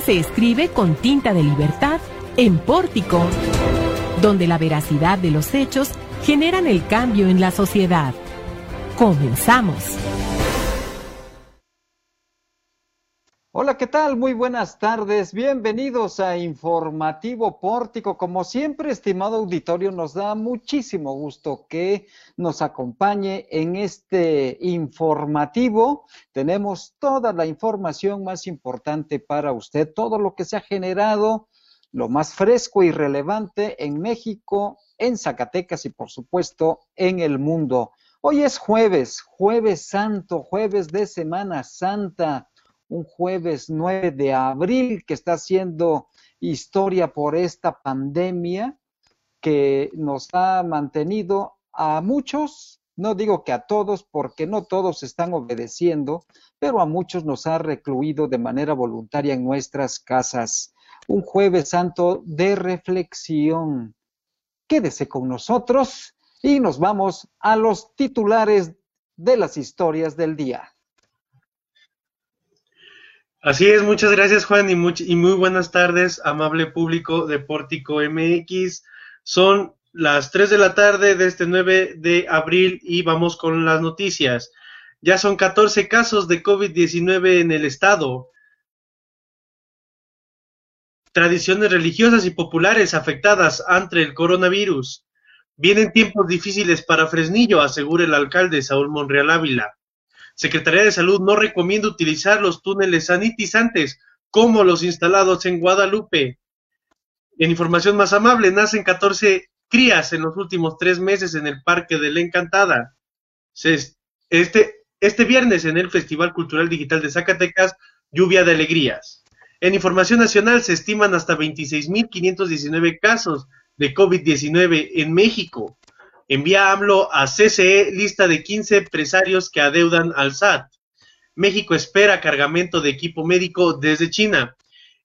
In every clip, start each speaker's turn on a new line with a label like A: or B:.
A: se escribe con tinta de libertad en Pórtico, donde la veracidad de los hechos generan el cambio en la sociedad. Comenzamos.
B: Muy buenas tardes. Bienvenidos a Informativo Pórtico. Como siempre, estimado auditorio, nos da muchísimo gusto que nos acompañe en este informativo. Tenemos toda la información más importante para usted, todo lo que se ha generado, lo más fresco y relevante en México, en Zacatecas y por supuesto en el mundo. Hoy es jueves, jueves santo, jueves de Semana Santa un jueves 9 de abril que está haciendo historia por esta pandemia que nos ha mantenido a muchos, no digo que a todos, porque no todos están obedeciendo, pero a muchos nos ha recluido de manera voluntaria en nuestras casas. Un jueves santo de reflexión. Quédese con nosotros y nos vamos a los titulares de las historias del día.
C: Así es, muchas gracias Juan y, muy buenas tardes, amable público de Pórtico MX. Son las 3 de la tarde de este 9 de abril y vamos con las noticias. Ya son 14 casos de COVID-19 en el estado. Tradiciones religiosas y populares afectadas ante el coronavirus. Vienen tiempos difíciles para Fresnillo, asegura el alcalde Saúl Monreal Ávila. Secretaría de Salud no recomienda utilizar los túneles sanitizantes como los instalados en Guadalupe. En información más amable, nacen 14 crías en los últimos tres meses en el Parque de la Encantada. Este, este viernes en el Festival Cultural Digital de Zacatecas, lluvia de alegrías. En información nacional se estiman hasta 26.519 casos de COVID-19 en México. Envía AMLO a CCE lista de 15 empresarios que adeudan al SAT. México espera cargamento de equipo médico desde China.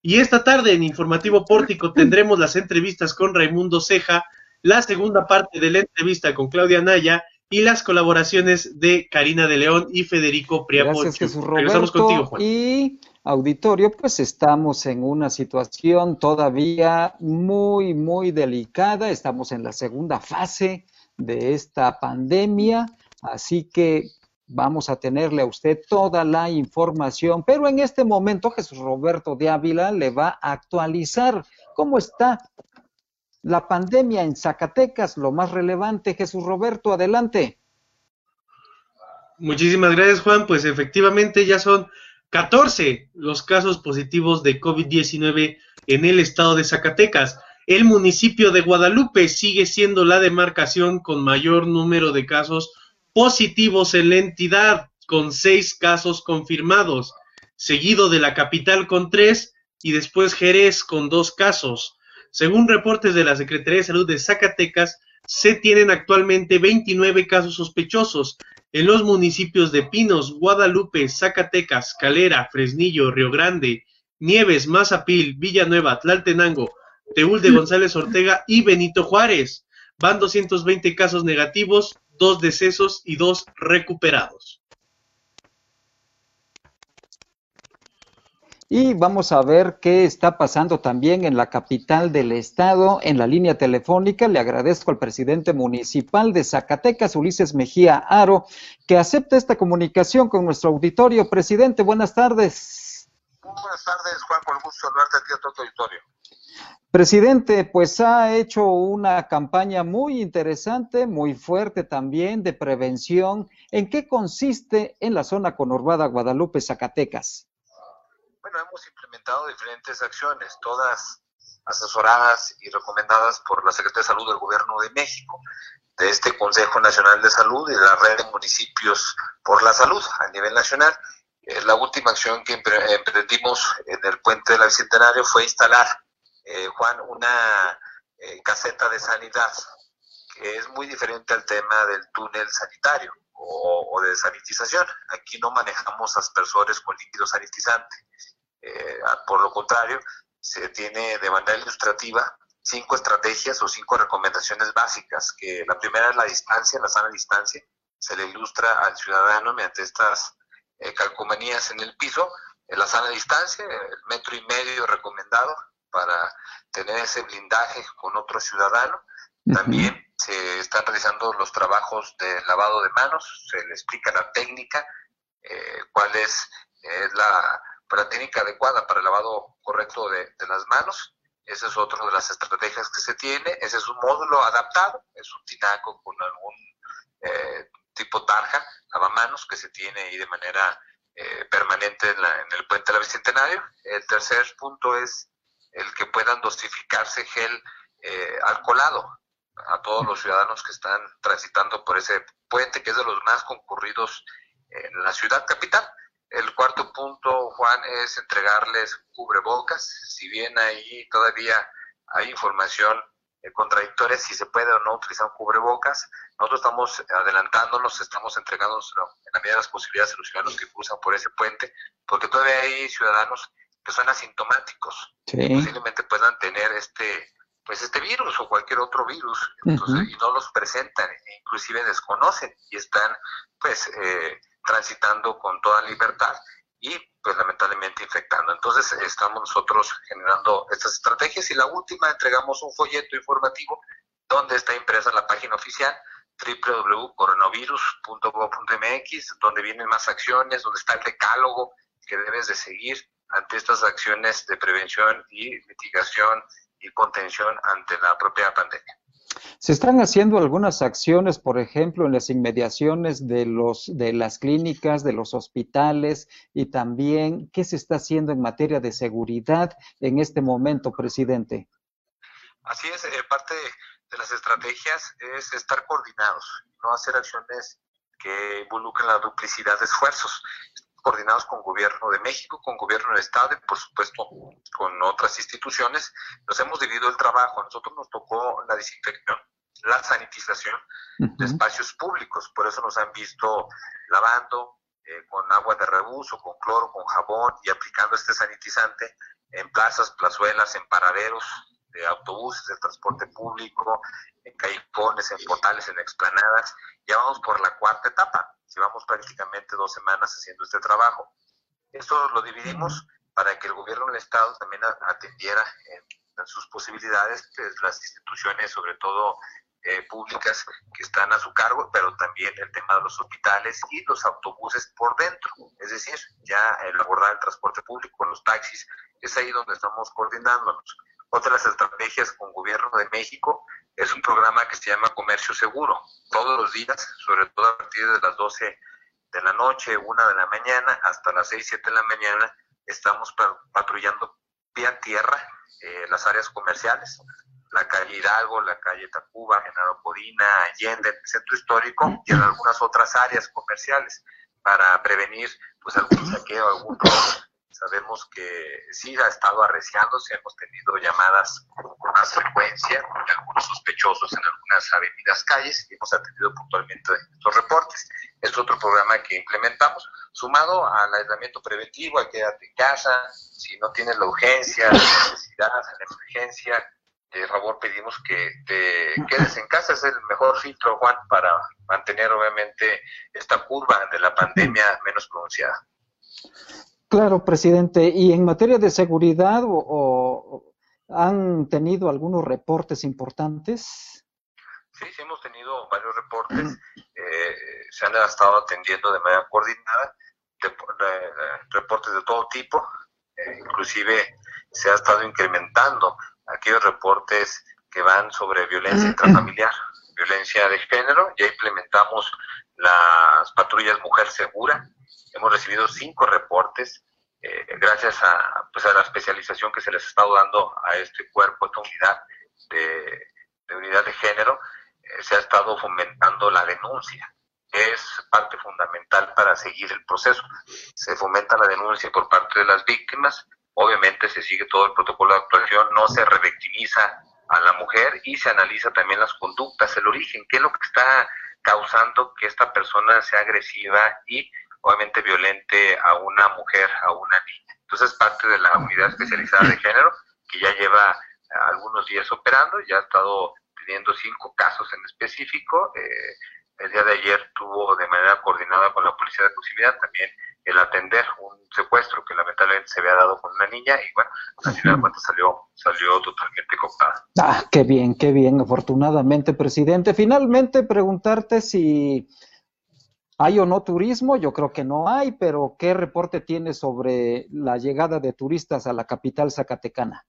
C: Y esta tarde en Informativo Pórtico tendremos las entrevistas con Raimundo Ceja, la segunda parte de la entrevista con Claudia Naya y las colaboraciones de Karina de León y Federico Priapo.
B: Gracias, Jesús Roberto. contigo, Juan. Y auditorio, pues estamos en una situación todavía muy, muy delicada. Estamos en la segunda fase de esta pandemia, así que vamos a tenerle a usted toda la información, pero en este momento Jesús Roberto de Ávila le va a actualizar cómo está la pandemia en Zacatecas, lo más relevante. Jesús Roberto, adelante.
C: Muchísimas gracias, Juan. Pues efectivamente ya son 14 los casos positivos de COVID-19 en el estado de Zacatecas. El municipio de Guadalupe sigue siendo la demarcación con mayor número de casos positivos en la entidad, con seis casos confirmados, seguido de la capital con tres y después Jerez con dos casos. Según reportes de la Secretaría de Salud de Zacatecas, se tienen actualmente 29 casos sospechosos en los municipios de Pinos, Guadalupe, Zacatecas, Calera, Fresnillo, Río Grande, Nieves, Mazapil, Villanueva, Tlaltenango, Teúl de González Ortega y Benito Juárez. Van 220 casos negativos, dos decesos y dos recuperados.
B: Y vamos a ver qué está pasando también en la capital del estado, en la línea telefónica. Le agradezco al presidente municipal de Zacatecas, Ulises Mejía Aro, que acepte esta comunicación con nuestro auditorio. Presidente, buenas tardes.
D: buenas tardes, Juan, con gusto saludarte a ti a todo tu auditorio.
B: Presidente, pues ha hecho una campaña muy interesante, muy fuerte también de prevención. ¿En qué consiste en la zona conurbada Guadalupe, Zacatecas?
D: Bueno, hemos implementado diferentes acciones, todas asesoradas y recomendadas por la Secretaría de Salud del Gobierno de México, de este Consejo Nacional de Salud y de la red de municipios por la salud a nivel nacional. Eh, la última acción que emprendimos en el puente del Bicentenario fue instalar eh, Juan, una eh, caseta de sanidad, que es muy diferente al tema del túnel sanitario o, de sanitización. Aquí no manejamos aspersores con líquido sanitizante. Eh, por lo contrario, se tiene de manera ilustrativa cinco estrategias o cinco recomendaciones básicas, que la primera es la distancia, la sana distancia. Se le ilustra al ciudadano mediante estas calcomanías en el piso la sana distancia, el metro y medio recomendado para tener ese blindaje con otro ciudadano. También se están realizando los trabajos de lavado de manos, se le explica la técnica, eh, cuál es, la, la, técnica adecuada para el lavado correcto de, las manos. Esa es otra de las estrategias que se tiene. Ese es un módulo adaptado, es un tinaco con algún eh, tipo tarja, lavamanos, que se tiene ahí de manera eh, permanente en, en, el puente de la Bicentenario. El tercer punto es el que puedan dosificarse gel eh, alcoholado a todos los ciudadanos que están transitando por ese puente, que es de los más concurridos en la ciudad capital. El cuarto punto, Juan, es entregarles cubrebocas. Si bien ahí todavía hay información eh, contradictoria si se puede o no utilizar cubrebocas, nosotros estamos adelantándonos, estamos entregándonos en la medida de las posibilidades a los ciudadanos que cruzan por ese puente, porque todavía hay ciudadanos que son asintomáticos, posiblemente puedan tener este pues este virus o cualquier otro virus y no los presentan, e inclusive desconocen y están pues eh, transitando con toda libertad y pues lamentablemente infectando. Entonces estamos nosotros generando estas estrategias y la última entregamos un folleto informativo donde está impresa la página oficial www.coronavirus.gov.mx donde vienen más acciones, donde está el decálogo que debes de seguir ante estas acciones de prevención y mitigación y contención ante la propia pandemia.
B: Se están haciendo algunas acciones, por ejemplo, en las inmediaciones de los de las clínicas, de los hospitales y también qué se está haciendo en materia de seguridad en este momento, presidente.
D: Así es, eh, parte de las estrategias es estar coordinados, no hacer acciones que involucren la duplicidad de esfuerzos coordinados con Gobierno de México, con Gobierno del Estado y por supuesto con otras instituciones. Nos hemos dividido el trabajo. A nosotros nos tocó la desinfección, la sanitización de espacios públicos. Por eso nos han visto lavando eh, con agua de reuso, con cloro, con jabón y aplicando este sanitizante en plazas, plazuelas, en paraderos de autobuses, de transporte público, en callejones, en portales, en explanadas. Ya vamos por la cuarta etapa Llevamos prácticamente dos semanas haciendo este trabajo. Esto lo dividimos para que el gobierno del Estado también atendiera en, sus posibilidades, las instituciones, sobre todo eh, públicas, que están a su cargo, pero también el tema de los hospitales y los autobuses por dentro. Es decir, ya el abordar el transporte público, los taxis, es ahí donde estamos coordinándonos. Otra de las estrategias con Gobierno de México es un programa que se llama Comercio Seguro. Todos los días, sobre todo a partir de las 12 de la noche, 1 de la mañana, hasta las 6, 7 de la mañana, estamos patrullando vía tierra eh, las áreas comerciales, la calle Hidalgo, la calle Tacuba, Genaro Codina, Allende, el centro histórico y en algunas otras áreas comerciales para prevenir pues algún saqueo, algún robo Sabemos que sí ha estado arreciándose, hemos tenido llamadas con más frecuencia de algunos sospechosos en algunas avenidas, calles, y hemos atendido puntualmente estos reportes. Es otro programa que implementamos, sumado al aislamiento preventivo, a quedarte en casa, si no tienes la urgencia, la necesidad, la emergencia, de favor pedimos que te quedes en casa, es el mejor filtro, Juan, para mantener obviamente esta curva de la pandemia menos pronunciada.
B: Claro, presidente. ¿Y en materia de seguridad o, han tenido algunos reportes importantes?
D: Sí, sí, hemos tenido varios reportes. Eh, se han estado atendiendo de manera coordinada, reportes de todo tipo. Eh, inclusive se ha estado incrementando aquellos reportes que van sobre violencia intrafamiliar, violencia de género. Ya implementamos las patrullas Mujer Segura, Hemos recibido cinco reportes eh, gracias a, pues a la especialización que se les ha estado dando a este cuerpo, esta unidad de, unidad de género, eh, se ha estado fomentando la denuncia. Es parte fundamental para seguir el proceso. Se fomenta la denuncia por parte de las víctimas, obviamente se sigue todo el protocolo de actuación, no se revictimiza a la mujer y se analiza también las conductas, el origen, qué es lo que está causando que esta persona sea agresiva y obviamente violente a una mujer, a una niña. Entonces, parte de la unidad especializada de género, que ya lleva eh, algunos días operando, ya ha estado teniendo cinco casos en específico. Eh, el día de ayer tuvo de manera coordinada con la policía de proximidad también el atender un secuestro que lamentablemente se había dado con una niña y bueno, al final de cuentas salió, salió totalmente cooptada.
B: Ah, qué bien, qué bien, afortunadamente, presidente. Finalmente, preguntarte si hay o no turismo, yo creo que no hay, pero ¿qué reporte tiene sobre la llegada de turistas a la capital zacatecana?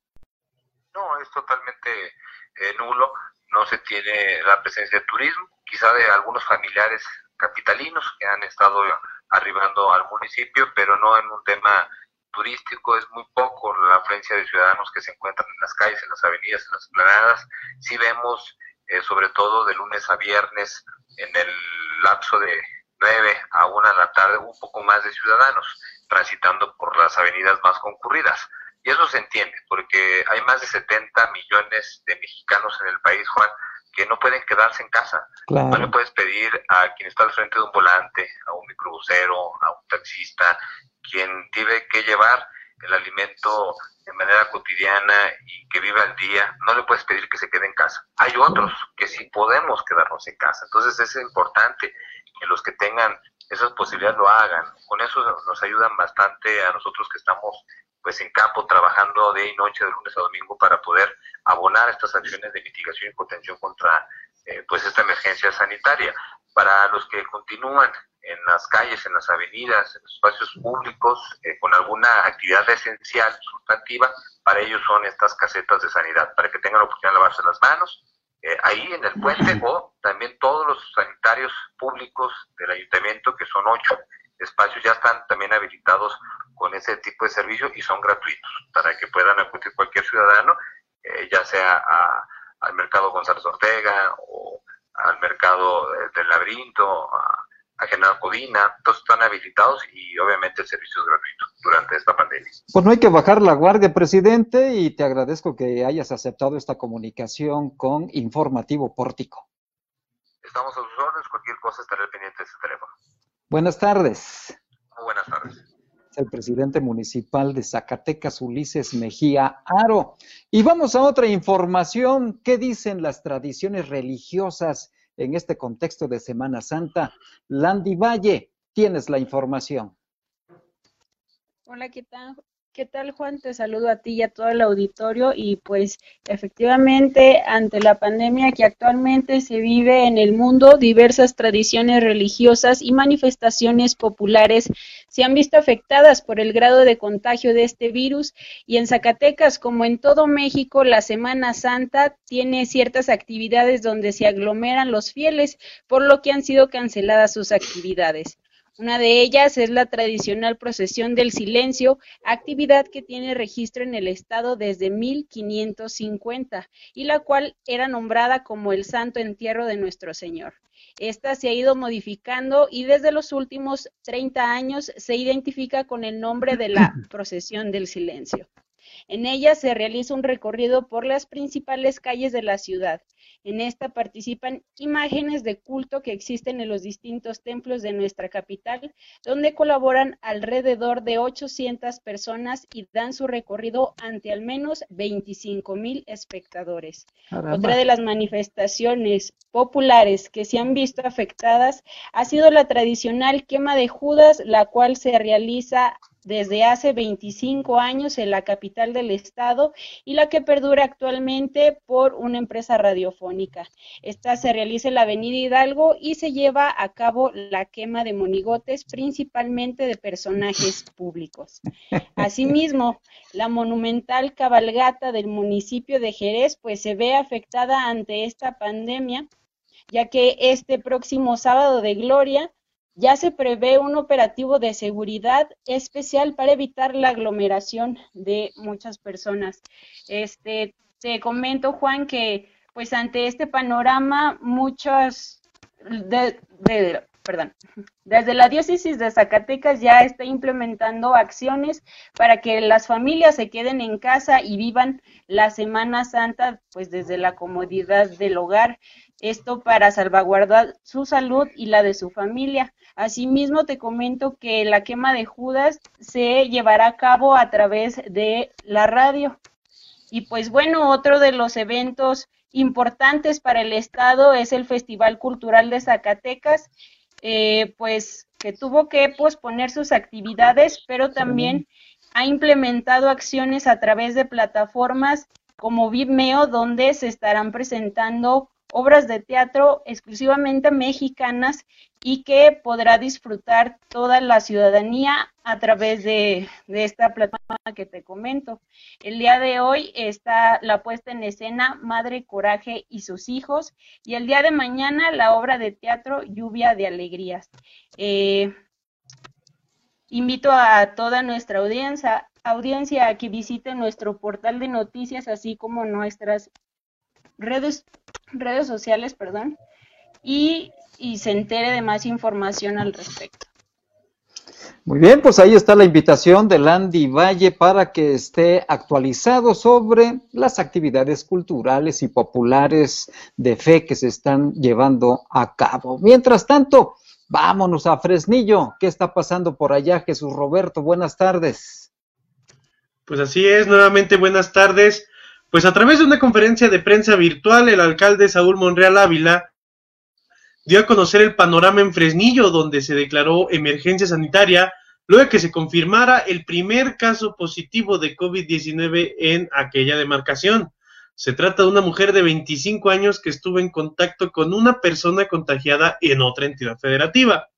D: No, es totalmente eh, nulo, no se tiene la presencia de turismo, quizá de algunos familiares capitalinos que han estado arribando al municipio, pero no en un tema turístico, es muy poco la afluencia de ciudadanos que se encuentran en las calles, en las avenidas, en las planadas. Sí vemos, eh, sobre todo de lunes a viernes, en el lapso de 9 a 1 de la tarde, un poco más de ciudadanos transitando por las avenidas más concurridas. Y eso se entiende, porque hay más de 70 millones de mexicanos en el país, Juan, que no pueden quedarse en casa. No le puedes pedir a quien está al frente de un volante, a un microbusero, a un taxista, quien tiene que llevar el alimento de manera cotidiana y que vive al día, no le puedes pedir que se quede en casa. Hay otros que sí podemos quedarnos en casa. Entonces es importante que los que tengan esas posibilidades lo hagan. Con eso nos ayudan bastante a nosotros que estamos pues en campo trabajando y noche de lunes a domingo para poder abonar estas acciones de mitigación y contención contra eh, pues esta emergencia sanitaria. Para los que continúan en las calles, en las avenidas, en los espacios públicos, eh, con alguna actividad esencial, sustantiva, para ellos son estas casetas de sanidad, para que tengan la oportunidad de lavarse las manos, eh, ahí en el puente, o también todos los sanitarios públicos del ayuntamiento, que son ocho espacios, ya están también habilitados con ese tipo de servicio y son gratuitos para que puedan acudir cualquier ciudadano, eh, ya sea al mercado González Ortega o al mercado del laberinto, a, a General Codina, todos están habilitados y obviamente el servicio es gratuito durante esta pandemia.
B: Pues no hay que bajar la guardia, presidente, y te agradezco que hayas aceptado esta comunicación con Informativo Pórtico.
D: Estamos a sus órdenes, cualquier cosa estaré pendiente de ese teléfono.
B: Buenas tardes.
D: Muy buenas tardes
B: el presidente municipal de Zacatecas, Ulises Mejía Aro. Y vamos a otra información. ¿Qué dicen las tradiciones religiosas en este contexto de Semana Santa? Landy Valle, tienes la información.
E: Hola, ¿qué tal? ¿Qué tal, Juan? Te saludo a ti y a todo el auditorio y pues efectivamente ante la pandemia que actualmente se vive en el mundo, diversas tradiciones religiosas y manifestaciones populares se han visto afectadas por el grado de contagio de este virus y en Zacatecas, como en todo México, la Semana Santa tiene ciertas actividades donde se aglomeran los fieles, por lo que han sido canceladas sus actividades. Una de ellas es la tradicional procesión del silencio, actividad que tiene registro en el estado desde 1550 y la cual era nombrada como el Santo Entierro de Nuestro Señor. Esta se ha ido modificando y desde los últimos 30 años se identifica con el nombre de la procesión del silencio. En ella se realiza un recorrido por las principales calles de la ciudad en esta participan imágenes de culto que existen en los distintos templos de nuestra capital, donde colaboran alrededor de 800 personas y dan su recorrido ante al menos 25 mil espectadores. Otra de las manifestaciones populares que se han visto afectadas ha sido la tradicional quema de Judas, la cual se realiza desde hace 25 años en la capital del estado y la que perdura actualmente por una empresa radiofónica. Esta se realiza en la Avenida Hidalgo y se lleva a cabo la quema de monigotes, principalmente de personajes públicos. Asimismo, la monumental cabalgata del municipio de Jerez pues se ve afectada ante esta pandemia ya que este próximo sábado de gloria ya se prevé un operativo de seguridad especial para evitar la aglomeración de muchas personas. Este, te comento, Juan, que pues ante este panorama, muchas, de, perdón, desde la diócesis de Zacatecas ya está implementando acciones para que las familias se queden en casa y vivan la Semana Santa, pues desde la comodidad del hogar. Esto para salvaguardar su salud y la de su familia. Asimismo, te comento que la quema de Judas se llevará a cabo a través de la radio. Y pues bueno, otro de los eventos importantes para el Estado es el Festival Cultural de Zacatecas. Eh, pues que tuvo que posponer sus actividades, pero también ha implementado acciones a través de plataformas como Vimeo, donde se estarán presentando obras de teatro exclusivamente mexicanas y que podrá disfrutar toda la ciudadanía a través de, esta plataforma que te comento. El día de hoy está la puesta en escena Madre Coraje y sus hijos y el día de mañana la obra de teatro Lluvia de Alegrías. Eh, invito a toda nuestra audiencia, audiencia a que visite nuestro portal de noticias así como nuestras redes, redes sociales, perdón, y, se entere de más información al respecto.
B: Muy bien, pues ahí está la invitación de Landy Valle para que esté actualizado sobre las actividades culturales y populares de fe que se están llevando a cabo. Mientras tanto, vámonos a Fresnillo. ¿Qué está pasando por allá, Jesús Roberto? Buenas tardes.
C: Pues así es, nuevamente buenas tardes. Pues a través de una conferencia de prensa virtual, el alcalde Saúl Monreal Ávila dio a conocer el panorama en Fresnillo, donde se declaró emergencia sanitaria luego de que se confirmara el primer caso positivo de COVID-19 en aquella demarcación. Se trata de una mujer de 25 años que estuvo en contacto con una persona contagiada en otra entidad federativa.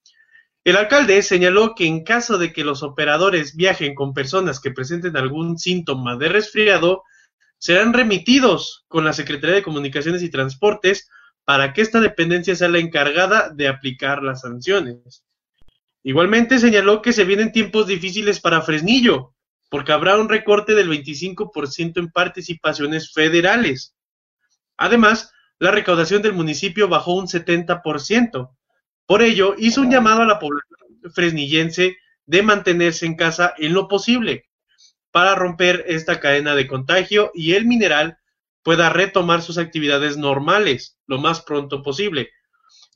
C: El alcalde señaló que en caso de que los operadores viajen con personas que presenten algún síntoma de resfriado, serán remitidos con la Secretaría de Comunicaciones y Transportes para que esta dependencia sea la encargada de aplicar las sanciones. Igualmente señaló que se vienen tiempos difíciles para Fresnillo, porque habrá un recorte del 25% en participaciones federales. Además, la recaudación del municipio bajó un 70%. Por ello, hizo un llamado a la población fresnillense de mantenerse en casa en lo posible, para romper esta cadena de contagio y el mineral pueda retomar sus actividades normales lo más pronto posible.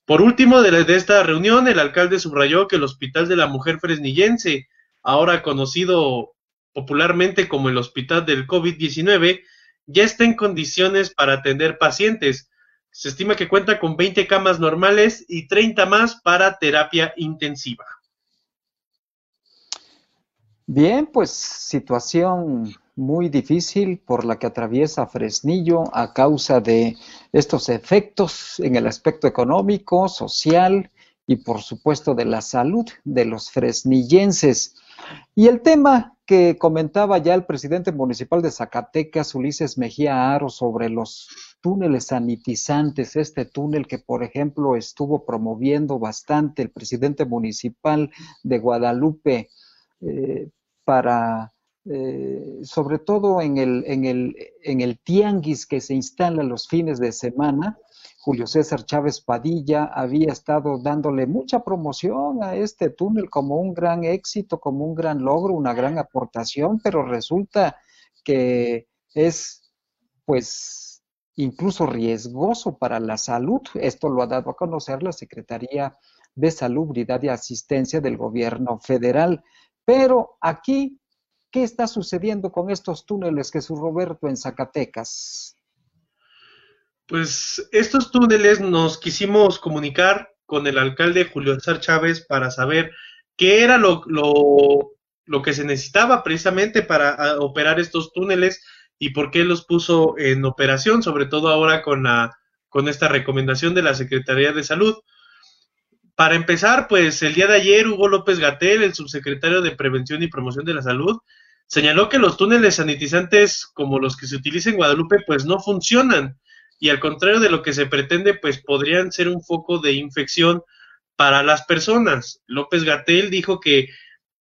C: Por último, de, esta reunión, el alcalde subrayó que el Hospital de la Mujer Fresnillense, ahora conocido popularmente como el Hospital del COVID-19, ya está en condiciones para atender pacientes. Se estima que cuenta con 20 camas normales y 30 más para terapia intensiva.
B: Bien, pues situación muy difícil por la que atraviesa Fresnillo a causa de estos efectos en el aspecto económico, social y por supuesto de la salud de los fresnillenses. Y el tema que comentaba ya el presidente municipal de Zacatecas, Ulises Mejía Aro, sobre los túneles sanitizantes, este túnel que por ejemplo estuvo promoviendo bastante el presidente municipal de Guadalupe, eh, para, eh, sobre todo en el, en, el, en el tianguis que se instala los fines de semana, Julio César Chávez Padilla había estado dándole mucha promoción a este túnel como un gran éxito, como un gran logro, una gran aportación, pero resulta que es pues incluso riesgoso para la salud. Esto lo ha dado a conocer la Secretaría de Salubridad y Asistencia del Gobierno Federal. Pero aquí, ¿qué está sucediendo con estos túneles, Jesús Roberto, en Zacatecas?
C: Pues estos túneles nos quisimos comunicar con el alcalde Julio César Chávez para saber qué era lo, lo, que se necesitaba precisamente para operar estos túneles y por qué los puso en operación, sobre todo ahora con, la, con esta recomendación de la Secretaría de Salud. Para empezar, pues el día de ayer Hugo López Gatel, el subsecretario de Prevención y Promoción de la Salud, señaló que los túneles sanitizantes como los que se utilizan en Guadalupe pues no funcionan y al contrario de lo que se pretende pues podrían ser un foco de infección para las personas. López Gatel dijo que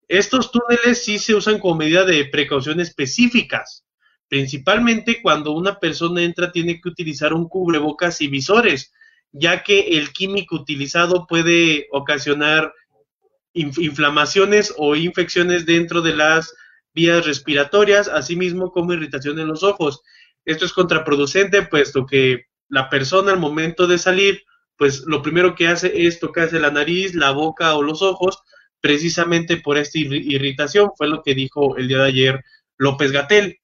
C: estos túneles sí se usan como medida de precaución específicas, principalmente cuando una persona entra tiene que utilizar un cubrebocas y visores, ya que el químico utilizado puede ocasionar inflamaciones o infecciones dentro de las vías respiratorias, asimismo como irritación en los ojos. Esto es contraproducente, puesto que la persona al momento de salir, pues lo primero que hace es tocarse la nariz, la boca o los ojos, precisamente por esta irritación, fue lo que dijo el día de ayer López Gatel.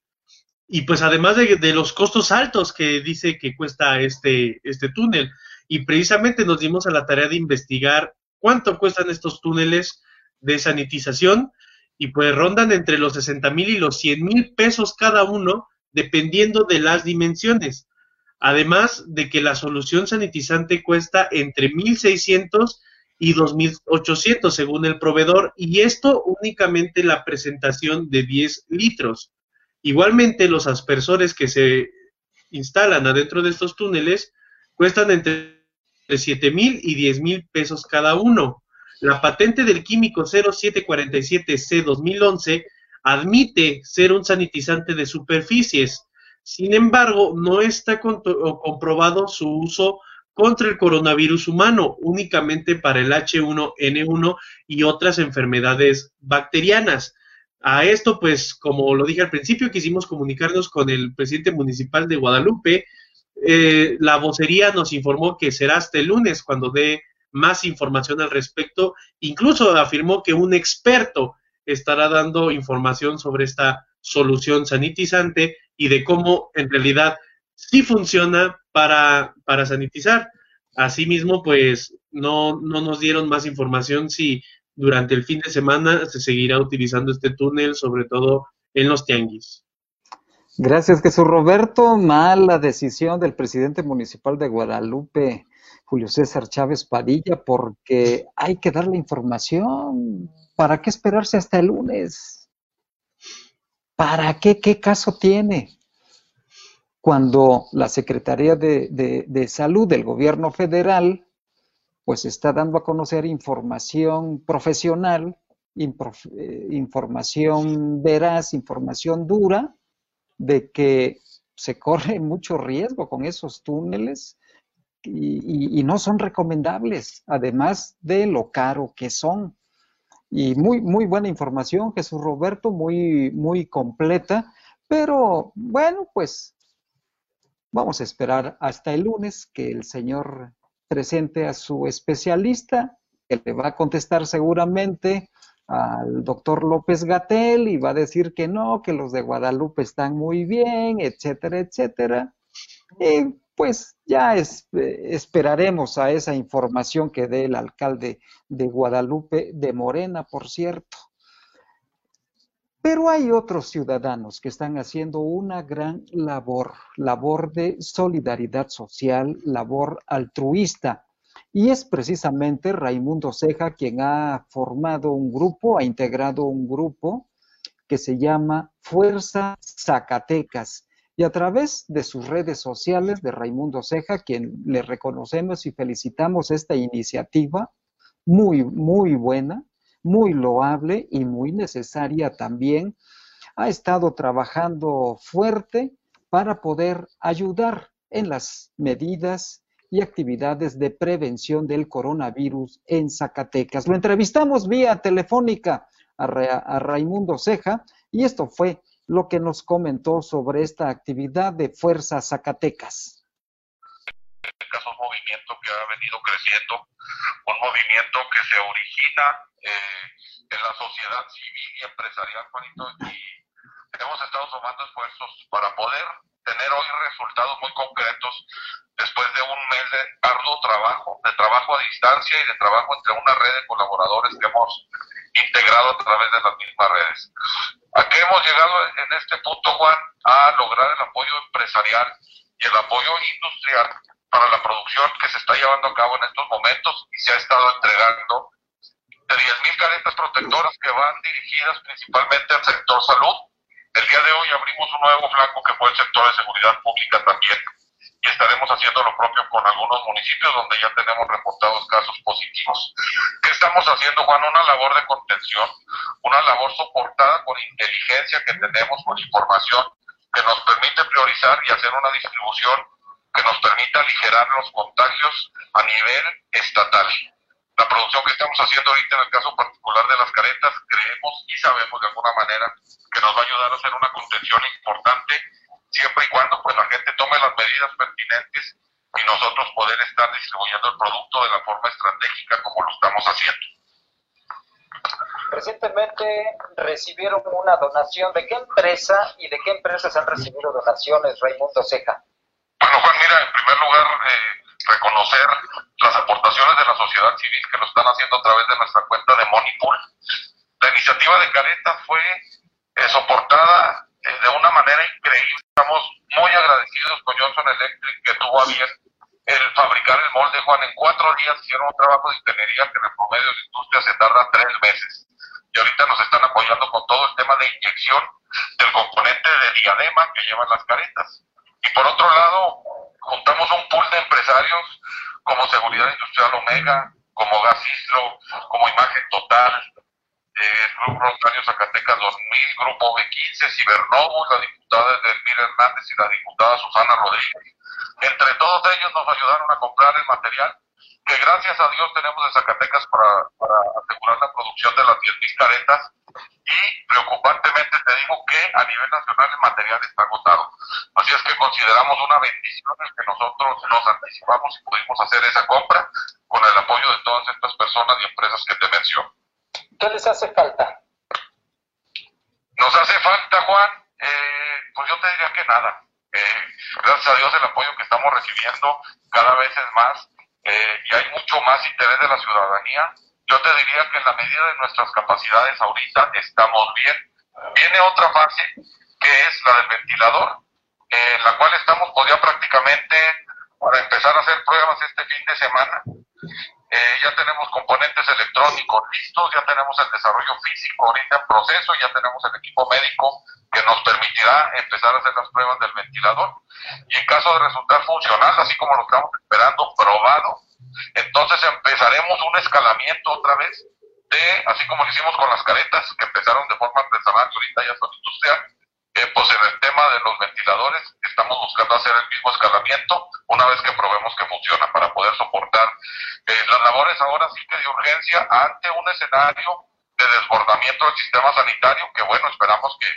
C: Y pues además de, de los costos altos que dice que cuesta este, este túnel, y precisamente nos dimos a la tarea de investigar cuánto cuestan estos túneles de sanitización y pues rondan entre los 60 mil y los 100 mil pesos cada uno, dependiendo de las dimensiones. Además de que la solución sanitizante cuesta entre 1.600 y 2.800 según el proveedor y esto únicamente la presentación de 10 litros. Igualmente los aspersores que se instalan adentro de estos túneles cuestan entre 7 mil y 10 mil pesos cada uno. La patente del químico 0747C 2011 admite ser un sanitizante de superficies. Sin embargo, no está comprobado su uso contra el coronavirus humano, únicamente para el H1N1 y otras enfermedades bacterianas. A esto, pues, como lo dije al principio, quisimos comunicarnos con el presidente municipal de Guadalupe. Eh, la vocería nos informó que será hasta el lunes cuando dé más información al respecto. Incluso afirmó que un experto estará dando información sobre esta solución sanitizante y de cómo en realidad sí funciona para, para sanitizar. Asimismo, pues no, no nos dieron más información si durante el fin de semana se seguirá utilizando este túnel, sobre todo en los tianguis.
B: Gracias, Jesús Roberto. Mala decisión del presidente municipal de Guadalupe, Julio César Chávez Padilla, porque hay que dar la información. ¿Para qué esperarse hasta el lunes? ¿Para qué? ¿Qué caso tiene? Cuando la Secretaría de, de Salud del Gobierno Federal pues está dando a conocer información profesional, eh, información veraz, información dura, de que se corre mucho riesgo con esos túneles y, no son recomendables, además de lo caro que son. Y muy, muy buena información, Jesús Roberto, muy, muy completa, pero bueno, pues vamos a esperar hasta el lunes que el señor presente a su especialista, que le va a contestar seguramente al doctor López Gatel y va a decir que no, que los de Guadalupe están muy bien, etcétera, etcétera. Y pues ya esperaremos a esa información que dé el alcalde de Guadalupe, de Morena, por cierto. Pero hay otros ciudadanos que están haciendo una gran labor, labor de solidaridad social, labor altruista. Y es precisamente Raimundo Ceja quien ha formado un grupo, ha integrado un grupo que se llama Fuerza Zacatecas. Y a través de sus redes sociales de Raimundo Ceja, quien le reconocemos y felicitamos esta iniciativa, muy, muy buena, muy loable y muy necesaria también. Ha estado trabajando fuerte para poder ayudar en las medidas y actividades de prevención del coronavirus en Zacatecas. Lo entrevistamos vía telefónica a, Raimundo Ceja y esto fue lo que nos comentó sobre esta actividad de Fuerza Zacatecas.
F: es un movimiento que ha venido creciendo, un movimiento que se origina eh, en la sociedad civil y empresarial, Juanito, y hemos estado tomando esfuerzos para poder tener hoy resultados muy concretos después de un mes de arduo trabajo, de trabajo a distancia y de trabajo entre una red de colaboradores que hemos integrado a través de las mismas redes. ¿A qué hemos llegado en este punto, Juan? A lograr el apoyo empresarial y el apoyo industrial para la producción que se está llevando a cabo en estos momentos y se ha estado entregando de 10.000 caretas protectoras que van dirigidas principalmente al sector salud. El día de hoy abrimos un nuevo flanco que fue el sector de seguridad pública también y estaremos haciendo lo propio con algunos municipios donde ya tenemos reportados casos positivos. ¿Qué estamos haciendo, Juan? Una labor de contención, una labor soportada con inteligencia que tenemos, con información que nos permite priorizar y hacer una distribución que nos permita aligerar los contagios a nivel estatal la producción que estamos haciendo ahorita en el caso particular de las caretas, creemos y sabemos de alguna manera que nos va a ayudar a hacer una contención importante, siempre y cuando pues la gente tome las medidas pertinentes y nosotros poder estar distribuyendo el producto de la forma estratégica como lo estamos haciendo.
B: Recientemente recibieron una donación. ¿De qué empresa y de qué empresas han recibido donaciones, Raimundo Ceja?
F: Bueno, Juan, mira, en primer lugar, eh, reconocer las aportaciones de la sociedad civil que lo están haciendo a través de nuestra cuenta de Moneypool. La iniciativa de Careta fue eh, soportada eh, de una manera increíble. Estamos muy agradecidos con Johnson Electric que tuvo a bien el fabricar el molde, Juan. En cuatro días hicieron un trabajo de ingeniería que en el promedio de industria se tarda tres meses. Y ahorita nos están apoyando con todo el tema de inyección del componente de diadema que llevan las caretas. Y por otro lado, juntamos un pool como Seguridad Industrial Omega, como Gas Islo, como Imagen Total, eh, Grupo Rosario Zacatecas 2000, Grupo B15, Cibernovus, la diputada Delmira Hernández y la diputada Susana Rodríguez. Entre todos ellos nos ayudaron a comprar el material que gracias a Dios tenemos en Zacatecas para, para asegurar la producción de las 10.000 caretas y preocupantemente te digo que a nivel nacional el material está agotado. Así es que consideramos una bendición el que nosotros nos anticipamos y pudimos hacer esa compra con el apoyo de todas estas personas y empresas que te menciono.
G: ¿Qué les hace falta?
F: Nos hace falta, Juan, eh, pues yo te diría que nada. Eh, gracias a Dios el apoyo que estamos recibiendo cada vez es más eh, y hay mucho más interés de la ciudadanía. Yo te diría que en la medida de nuestras capacidades ahorita estamos bien. Viene otra fase que es la del ventilador, en la cual estamos ya prácticamente para empezar a hacer pruebas este fin de semana eh, ya tenemos componentes electrónicos listos, ya tenemos el desarrollo físico ahorita en proceso, ya tenemos el equipo médico que nos permitirá empezar a hacer las pruebas del ventilador. Y en caso de resultar funcional, así como lo estamos esperando, probado, entonces empezaremos un escalamiento otra vez de, así como lo hicimos con las caretas, que empezaron de forma artesanal ahorita ya son industrial, eh, pues en el tema de los ventiladores estamos buscando hacer el mismo escalamiento una vez que probemos que funciona para poder soportar eh, las labores ahora sí que de urgencia ante un escenario de desbordamiento del sistema sanitario que bueno, esperamos que,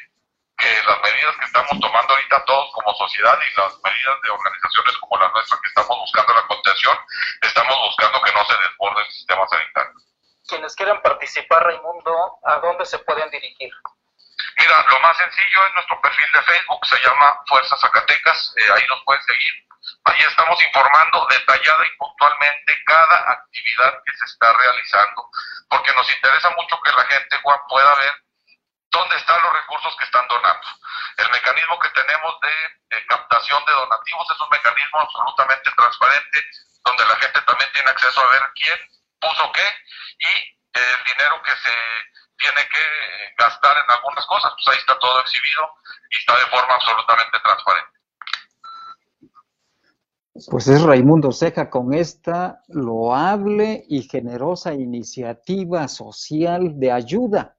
F: que las medidas que estamos tomando ahorita todos como sociedad y las medidas de organizaciones como la nuestra que estamos buscando la contención, estamos buscando que no se desborde el sistema sanitario.
G: Quienes quieran participar, Raimundo, ¿a dónde se pueden dirigir?
F: Mira, lo más sencillo es nuestro perfil de Facebook, se llama Fuerza Zacatecas, eh, ahí nos pueden seguir. Ahí estamos informando detallada y puntualmente cada actividad que se está realizando, porque nos interesa mucho que la gente, Juan, pueda ver dónde están los recursos que están donando. El mecanismo que tenemos de, captación de donativos es un mecanismo absolutamente transparente, donde la gente también tiene acceso a ver quién puso qué y el dinero que se tiene que gastar en algunas cosas, pues ahí está todo exhibido y está de forma absolutamente transparente.
B: Pues es Raimundo Ceja con esta loable y generosa iniciativa social de ayuda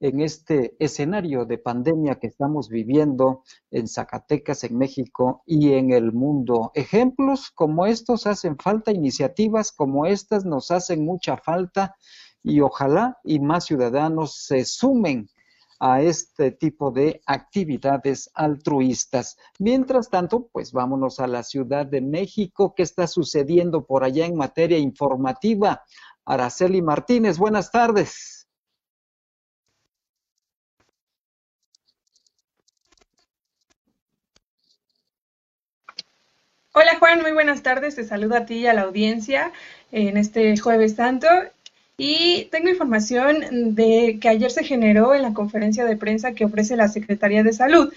B: en este escenario de pandemia que estamos viviendo en Zacatecas, en México y en el mundo. Ejemplos como estos hacen falta, iniciativas como estas nos hacen mucha falta y ojalá y más ciudadanos se sumen a este tipo de actividades altruistas. Mientras tanto, pues vámonos a la Ciudad de México. ¿Qué está sucediendo por allá en materia informativa? Araceli Martínez, buenas tardes.
H: Hola Juan, muy buenas tardes. Te saludo a ti y a la audiencia en este jueves santo y tengo información de que ayer se generó en la conferencia de prensa que ofrece la Secretaría de Salud,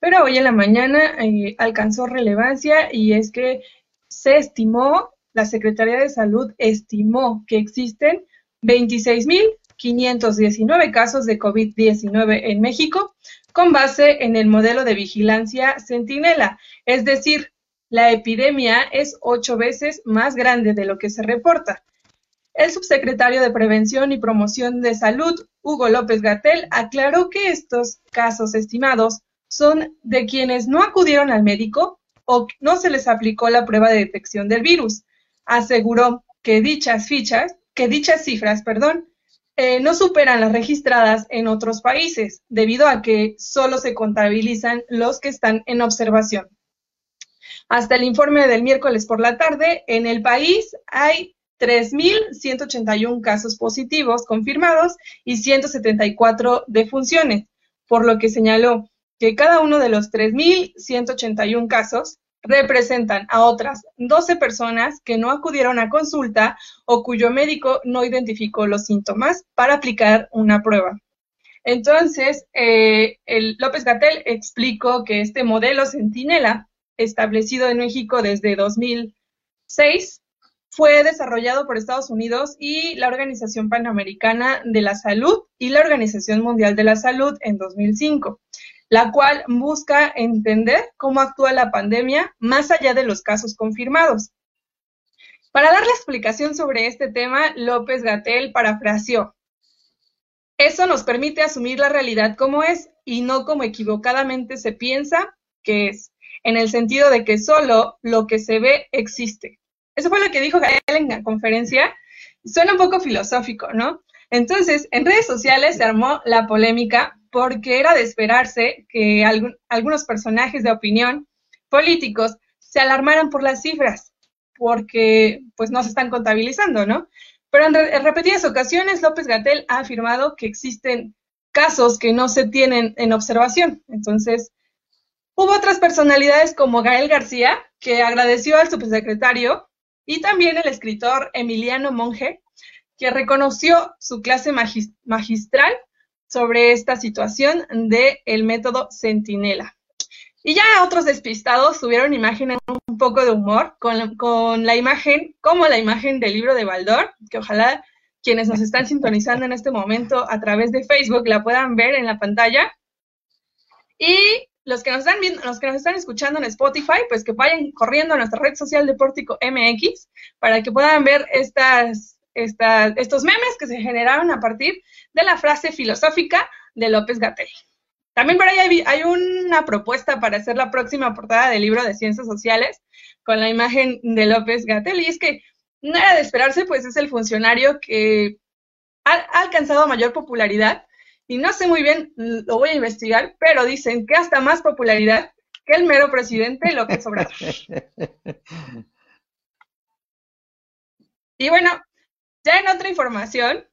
H: pero hoy en la mañana eh, alcanzó relevancia y es que se estimó, la Secretaría de Salud estimó que existen 26.519 casos de COVID-19 en México con base en el modelo de vigilancia Centinela, es decir, la epidemia es ocho veces más grande de lo que se reporta. El subsecretario de Prevención y Promoción de Salud, Hugo López Gatel, aclaró que estos casos estimados son de quienes no acudieron al médico o no se les aplicó la prueba de detección del virus. Aseguró que dichas fichas, que dichas cifras, perdón, eh, no superan las registradas en otros países, debido a que solo se contabilizan los que están en observación. Hasta el informe del miércoles por la tarde, en el país hay 3.181 casos positivos confirmados y 174 defunciones, por lo que señaló que cada uno de los 3.181 casos representan a otras 12 personas que no acudieron a consulta o cuyo médico no identificó los síntomas para aplicar una prueba. Entonces, eh, López Gatel explicó que este modelo Centinela, establecido en México desde 2006, fue desarrollado por Estados Unidos y la Organización Panamericana de la Salud y la Organización Mundial de la Salud en 2005, la cual busca entender cómo actúa la pandemia más allá de los casos confirmados. Para dar la explicación sobre este tema, López Gatel parafraseó, eso nos permite asumir la realidad como es y no como equivocadamente se piensa que es, en el sentido de que solo lo que se ve existe. Eso fue lo que dijo Gael en la conferencia. Suena un poco filosófico, ¿no? Entonces, en redes sociales se armó la polémica porque era de esperarse que algunos personajes de opinión políticos se alarmaran por las cifras, porque pues no se están contabilizando, ¿no? Pero en, repetidas ocasiones, López Gatel ha afirmado que existen casos que no se tienen en observación. Entonces, hubo otras personalidades como Gael García, que agradeció al subsecretario, y también el escritor Emiliano Monge, que reconoció su clase magistral sobre esta situación del el método Centinela. Y ya otros despistados tuvieron imágenes un poco de humor con, la imagen, como la imagen del libro de Baldor, que ojalá quienes nos están sintonizando en este momento a través de Facebook la puedan ver en la pantalla. Y los que nos están viendo, los que nos están escuchando en Spotify, pues que vayan corriendo a nuestra red social de Pórtico MX para que puedan ver estas, estos memes que se generaron a partir de la frase filosófica de López Gatell. También por ahí hay, una propuesta para hacer la próxima portada del libro de Ciencias Sociales con la imagen de López Gatel. Y es que no era de esperarse, pues es el funcionario que ha, alcanzado mayor popularidad. Y no sé muy bien, lo voy a investigar, pero dicen que hasta más popularidad que el mero presidente López Obrador. Y bueno, ya en otra información,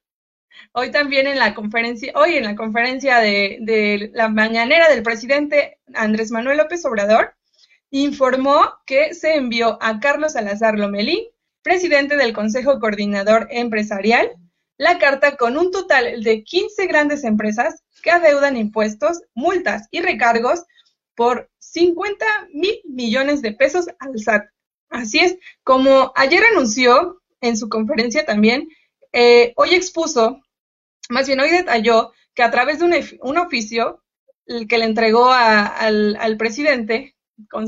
H: Hoy también en la conferencia, hoy en la conferencia de, la mañanera del presidente Andrés Manuel López Obrador, informó que se envió a Carlos Salazar Lomelí, presidente del Consejo Coordinador Empresarial, la carta con un total de 15 grandes empresas que adeudan impuestos, multas y recargos por 50 mil millones de pesos al SAT. Así es, como ayer anunció en su conferencia también, eh, hoy expuso más bien hoy detalló que a través de un, oficio que le entregó al, presidente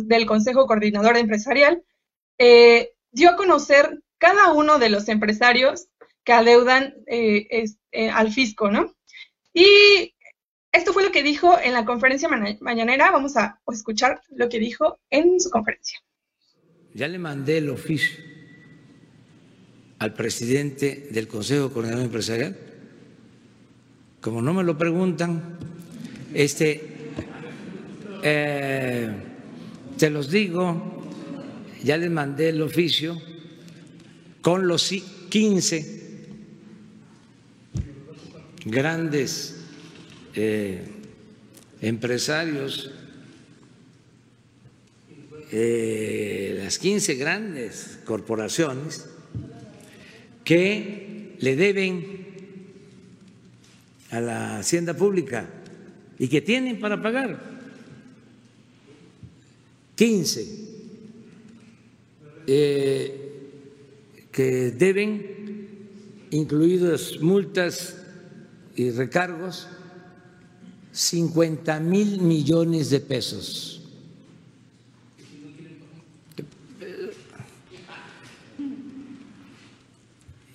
H: del Consejo Coordinador Empresarial, eh, dio a conocer cada uno de los empresarios que adeudan eh, eh, al fisco, ¿no? Y esto fue lo que dijo en la conferencia mañanera. Vamos a escuchar lo que dijo en su conferencia.
I: Ya le mandé el oficio al presidente del Consejo Coordinador Empresarial como no me lo preguntan, este, eh, te los digo, ya les mandé el oficio con los 15 grandes eh, empresarios, eh, las 15 grandes corporaciones que le deben a la hacienda pública y que tienen para pagar. 15 eh, que deben, incluidos multas y recargos, 50 mil millones de pesos.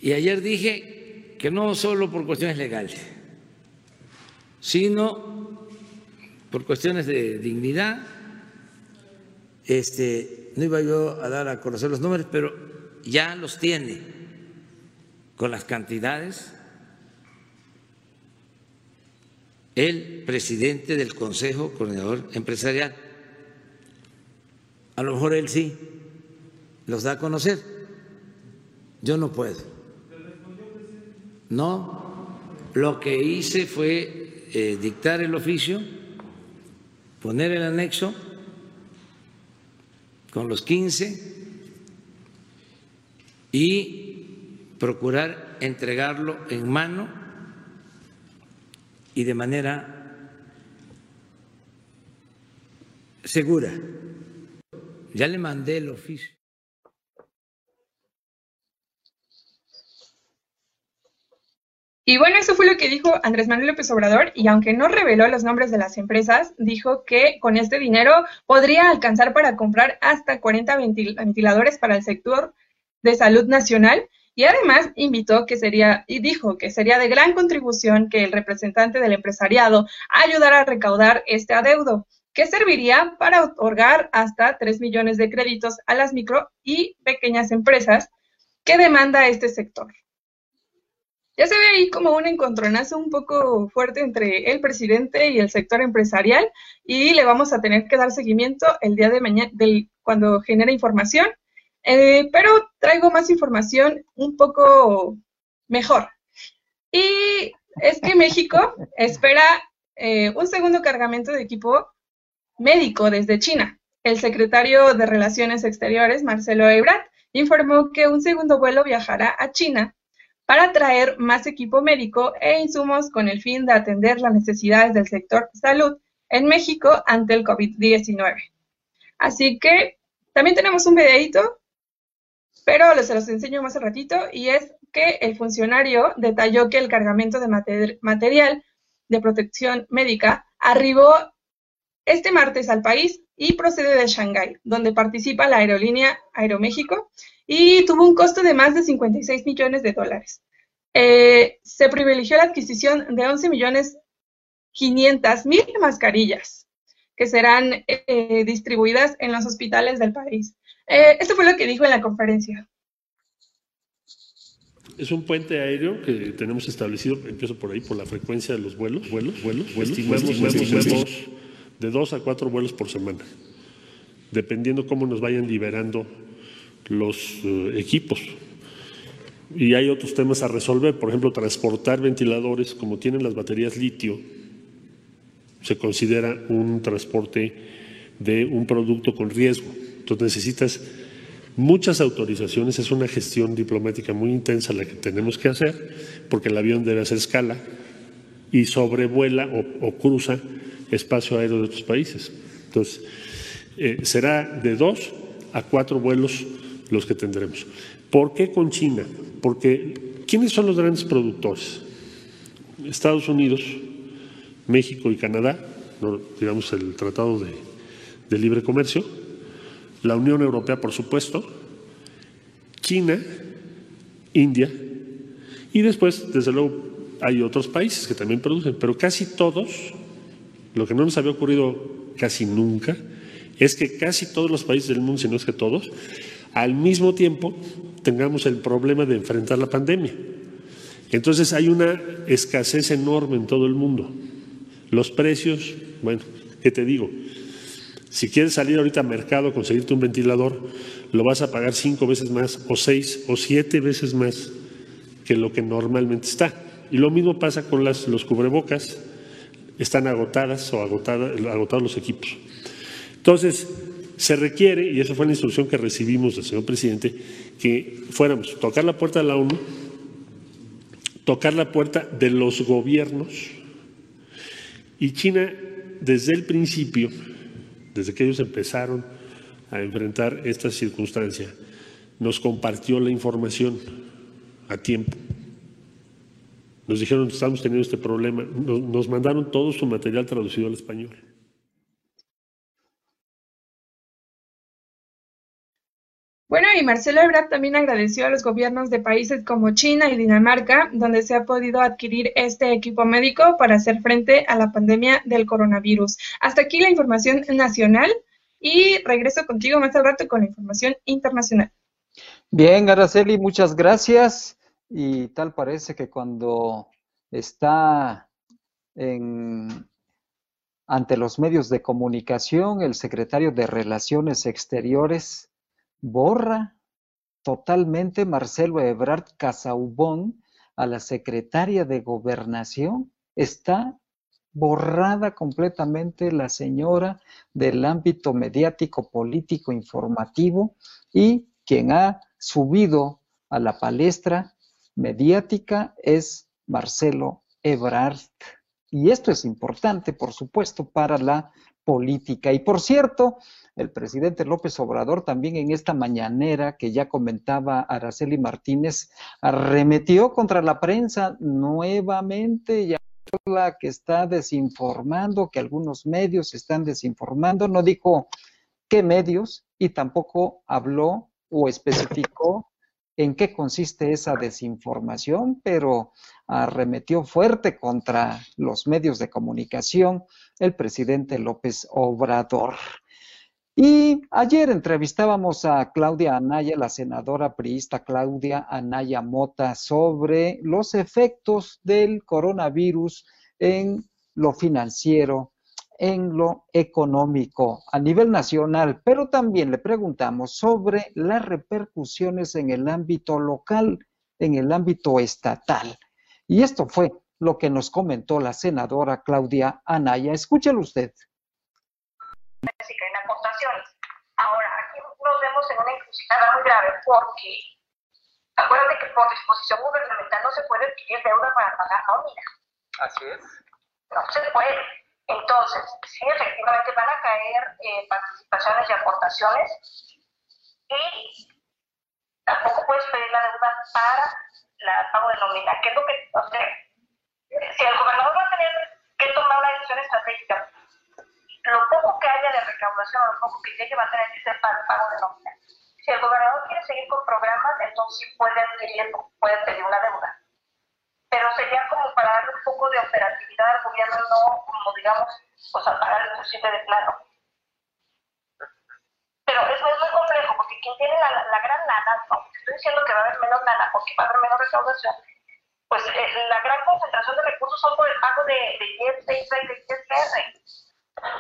I: Y ayer dije que no solo por cuestiones legales, sino por cuestiones de dignidad. Este, no iba yo a dar a conocer los números, pero ya los tiene con las cantidades el presidente del Consejo Coordinador Empresarial. A lo mejor él sí los da a conocer. Yo no puedo. No, lo que hice fue eh, dictar el oficio, poner el anexo con los 15 y procurar entregarlo en mano y de manera segura. Ya le mandé el oficio.
H: Y bueno, eso fue lo que dijo Andrés Manuel López Obrador y aunque no reveló los nombres de las empresas, dijo que con este dinero podría alcanzar para comprar hasta 40 ventiladores para el sector de salud nacional y además invitó que sería y dijo que sería de gran contribución que el representante del empresariado ayudara a recaudar este adeudo, que serviría para otorgar hasta 3 millones de créditos a las micro y pequeñas empresas que demanda este sector. Ya se ve ahí como un encontronazo un poco fuerte entre el presidente y el sector empresarial y le vamos a tener que dar seguimiento el día de mañana, del, cuando genere información. Eh, pero traigo más información un poco mejor. Y es que México espera eh, un segundo cargamento de equipo médico desde China. El secretario de Relaciones Exteriores, Marcelo Ebrard, informó que un segundo vuelo viajará a China para traer más equipo médico e insumos con el fin de atender las necesidades del sector salud en México ante el COVID-19. Así que también tenemos un videito, pero se los enseño más al ratito, y es que el funcionario detalló que el cargamento de material de protección médica arribó este martes al país y procede de Shanghái, donde participa la aerolínea Aeroméxico y tuvo un costo de más de 56 millones de dólares. Eh, se privilegió la adquisición de 11 millones 500 mil mascarillas que serán eh, distribuidas en los hospitales del país. Eh, esto fue lo que dijo en la conferencia.
J: Es un puente aéreo que tenemos establecido, empiezo por ahí, por la frecuencia de los vuelos, vuelos, vuelos, estimamos, de dos a cuatro vuelos por semana, dependiendo cómo nos vayan liberando los eh, equipos. Y hay otros temas a resolver, por ejemplo, transportar ventiladores, como tienen las baterías litio, se considera un transporte de un producto con riesgo. Entonces necesitas muchas autorizaciones, es una gestión diplomática muy intensa la que tenemos que hacer, porque el avión debe hacer escala y sobrevuela o, cruza espacio aéreo de otros países. Entonces, eh, será de dos a cuatro vuelos los que tendremos. ¿Por qué con China? Porque ¿quiénes son los grandes productores? Estados Unidos, México y Canadá, digamos el Tratado de Libre Comercio, la Unión Europea, por supuesto, China, India, y después, desde luego, hay otros países que también producen, pero casi todos, lo que no nos había ocurrido casi nunca, es que casi todos los países del mundo, si no es que todos, al mismo tiempo tengamos el problema de enfrentar la pandemia. Entonces hay una escasez enorme en todo el mundo. Los precios, bueno, ¿qué te digo? Si quieres salir ahorita al mercado conseguirte un ventilador, lo vas a pagar cinco veces más o seis o siete veces más que lo que normalmente está. Y lo mismo pasa con las, los cubrebocas, están agotadas o agotados los equipos. Entonces, se requiere, y esa fue la instrucción que recibimos del señor presidente, que fuéramos tocar la puerta de la ONU, tocar la puerta de los gobiernos, y China desde el principio, desde que ellos empezaron a enfrentar esta circunstancia, nos compartió la información a tiempo. Nos dijeron, estamos teniendo este problema, nos mandaron todo su material traducido al español.
H: Bueno, y Marcelo Ebrard también agradeció a los gobiernos de países como China y Dinamarca, donde se ha podido adquirir este equipo médico para hacer frente a la pandemia del coronavirus. Hasta aquí la información nacional y regreso contigo más al rato con la información internacional.
B: Bien, Araceli, muchas gracias. Y tal parece que cuando está en, ante los medios de comunicación, el secretario de Relaciones Exteriores borra totalmente Marcelo Ebrard Casaubon a la secretaria de Gobernación. Está borrada completamente la señora del ámbito mediático, político, informativo y quien ha subido a la palestra mediática es Marcelo Ebrard. Y esto es importante, por supuesto, para la política. Y por cierto, el presidente López Obrador también en esta mañanera que ya comentaba Araceli Martínez, arremetió contra la prensa nuevamente, ya la que está desinformando, que algunos medios están desinformando, no dijo qué medios y tampoco habló o especificó en qué consiste esa desinformación, pero arremetió fuerte contra los medios de comunicación el presidente López Obrador. Y ayer entrevistábamos a Claudia Anaya, la senadora priista Claudia Anaya Mota, sobre los efectos del coronavirus en lo financiero, en lo económico a nivel nacional, pero también le preguntamos sobre las repercusiones en el ámbito local, en el ámbito estatal. Y esto fue lo que nos comentó la senadora Claudia Anaya. Escúchelo usted.
K: En aportaciones. Ahora, aquí nos vemos en una encrucijada muy grave porque acuérdate que por disposición gubernamental no se puede adquirir deuda para pagar nómina.
B: Así es.
K: No se puede. Entonces, sí, efectivamente van a caer eh, participaciones y aportaciones y tampoco puedes pedir la deuda para la pago de nómina, que es lo que, o sea, si el gobernador va a tener que tomar una decisión estratégica, lo poco que haya de recaudación o lo poco que llegue va a tener que ser para el pago de nómina. Si el gobernador quiere seguir con programas, entonces sí puede puede pedir una deuda. Pero sería como para darle un poco de operatividad al gobierno, no como digamos, pues pagar el posible de plano. Pero es, muy complejo, porque quien tiene la, la gran lana, no, estoy diciendo que va a haber menos lana, porque va a haber menos recaudación, pues eh, la gran concentración de recursos son por el pago de, de IEPS, de ISA y de ISR.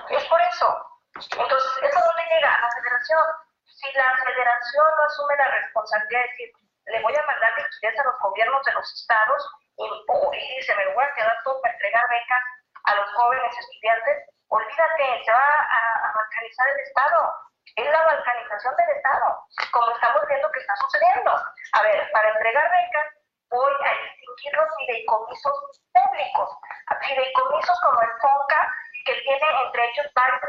K: Es por eso. Entonces, ¿eso dónde llega? A la federación. Si la federación no asume la responsabilidad de decir, le voy a mandar liquidez a los gobiernos de los estados y, se me voy a quedar todo para entregar becas a los jóvenes estudiantes, olvídate, se va a, a balcanizar el Estado. Es la balcanización del Estado, como estamos viendo que está sucediendo. A ver, para entregar becas voy a distinguir los fideicomisos públicos, fideicomisos como el FONCA, que tiene entre ellos varios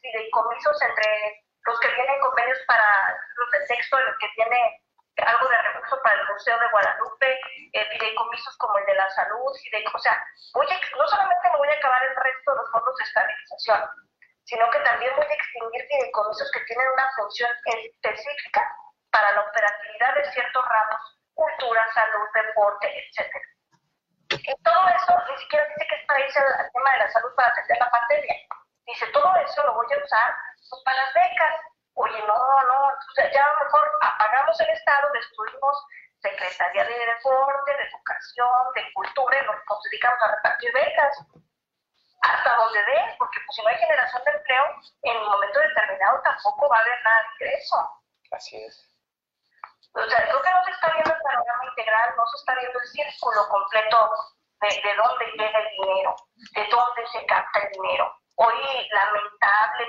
K: fideicomisos entre los que tienen convenios para los de texto, los que tiene algo de recurso para el Museo de Guadalupe, eh, fideicomisos como el de la salud, o sea, voy no solamente me voy a acabar el resto de los fondos de estabilización, sino que también voy a extinguir fideicomisos que tienen una función específica para la operatividad de ciertos ramos cultura, salud, deporte, etc. Y todo eso ni siquiera dice que es para irse al tema de la salud para atender la pandemia. Dice, todo eso lo voy a usar pues, para las becas. Oye, no, no, entonces ya a lo mejor apagamos el Estado, destruimos Secretaría de Deporte, de Educación, de Cultura, y nos dedicamos a repartir becas. Hasta donde dé, porque pues, si no hay generación de empleo, en un momento determinado tampoco va a haber nada de ingreso.
B: Así es.
K: O sea, creo que no se está viendo el panorama integral, no se está viendo el círculo completo de, de dónde llega el dinero, de dónde se capta el dinero. Hoy, lamentable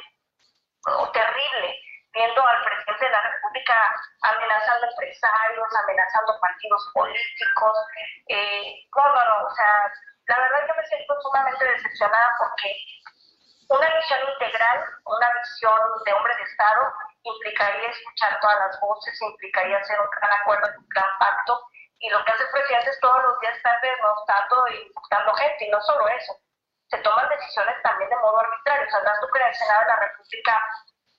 K: o terrible, viendo al presidente de la República amenazando empresarios, amenazando partidos políticos. Eh, no, no, no, o sea, la verdad yo me siento sumamente decepcionada porque una visión integral, una visión de hombre de Estado, implicaría escuchar todas las voces, implicaría hacer un gran acuerdo, un gran pacto, y lo que hace el presidente es todos los días estar denostando y buscando gente, y no solo eso, se toman decisiones también de modo arbitrario. Sabrás tú que el Senado de la República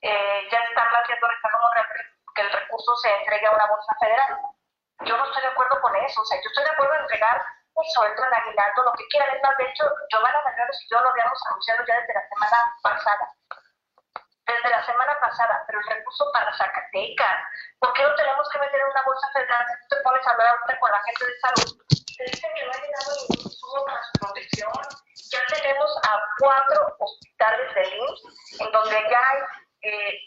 K: eh, ya está planteando que el recurso se entregue a una bolsa federal. Yo no estoy de acuerdo con eso, o sea, yo estoy de acuerdo en entregar un sueldo, en aguinaldo, lo que quieran. Es más, de hecho, Giovanna Mayores y yo lo habíamos anunciado ya desde la semana pasada desde la semana pasada, pero el recurso para Zacatecas, ¿por qué no tenemos que meter en una bolsa federal? Si tú te pones a hablar con la gente de salud, te dicen que no ha llegado para su protección. Ya tenemos a cuatro hospitales del IMSS, en donde ya hay eh,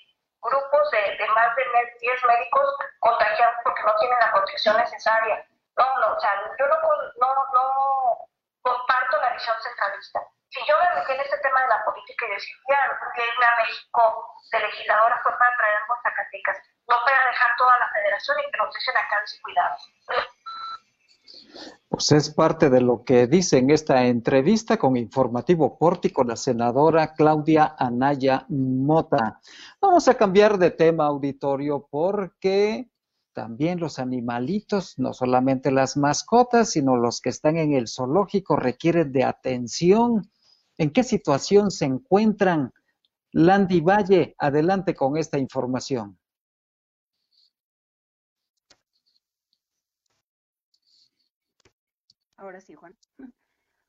K: grupos de, más de 10 médicos contagiados porque no tienen la protección necesaria. No, no, o sea, yo no, no, no comparto la visión centralista. si yo me metí en este tema de la política y decir, ya, a irme a México de legisladora fue para traer algo a Zacatecas, no para dejar toda la federación y que nos dejen acá descuidados.
B: Pues es parte de lo que dice en esta entrevista con Informativo Pórtico la senadora Claudia Anaya Mota. Vamos a cambiar de tema auditorio porque también los animalitos, no solamente las mascotas, sino los que están en el zoológico requieren de atención ¿En qué situación se encuentran? Landy Valle, adelante con esta información.
E: Ahora sí, Juan.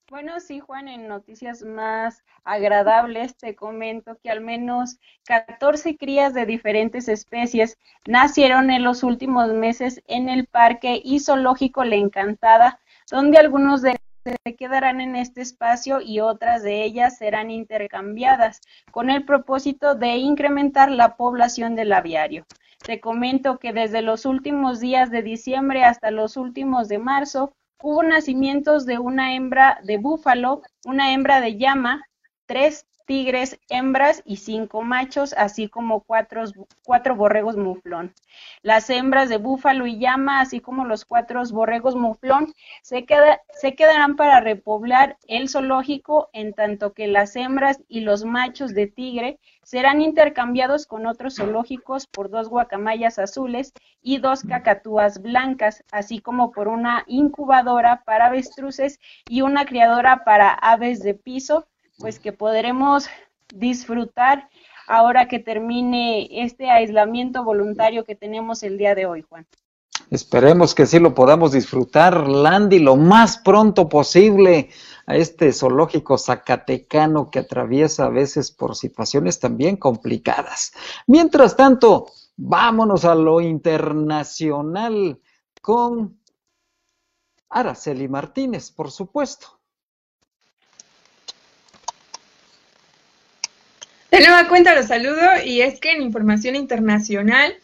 E: Bueno, sí, Juan, en noticias más agradables te comento que al menos 14 crías de diferentes especies nacieron en los últimos meses en el Parque y Zoológico La Encantada, donde algunos de se quedarán en este espacio y otras de ellas serán intercambiadas con el propósito de incrementar la población del aviario. Te comento que desde los últimos días de diciembre hasta los últimos de marzo hubo nacimientos de una hembra de búfalo, una hembra de llama, tres tigres hembras y cinco machos, así como cuatro, cuatro borregos muflón. Las hembras de búfalo y llama, así como los cuatro borregos muflón, se, se quedarán para repoblar el zoológico, en tanto que las hembras y los machos de tigre serán intercambiados con otros zoológicos por dos guacamayas azules y dos cacatúas blancas, así como por una incubadora para avestruces y una criadora para aves de piso pues que podremos disfrutar ahora que termine este aislamiento voluntario que tenemos el día de hoy, Juan.
B: Esperemos que sí lo podamos disfrutar, Landy, lo más pronto posible a este zoológico zacatecano que atraviesa a veces por situaciones también complicadas. Mientras tanto, vámonos a lo internacional con Araceli Martínez, por supuesto.
H: De nueva cuenta los saludo y es que en información internacional,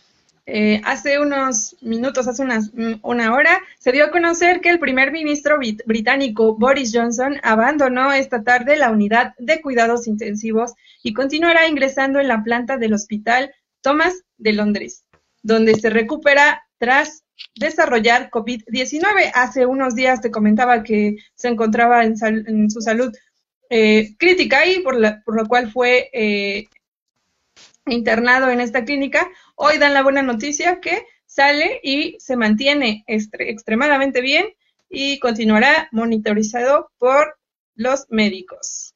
H: eh, hace unos minutos, hace unas, mm, una hora, se dio a conocer que el primer ministro británico Boris Johnson abandonó esta tarde la unidad de cuidados intensivos y continuará ingresando en la planta del hospital Thomas de Londres, donde se recupera tras desarrollar COVID-19. Hace unos días te comentaba que se encontraba en, en su salud eh, crítica y por, por lo cual fue eh, internado en esta clínica. Hoy dan la buena noticia que sale y se mantiene extremadamente bien y continuará monitorizado por los médicos.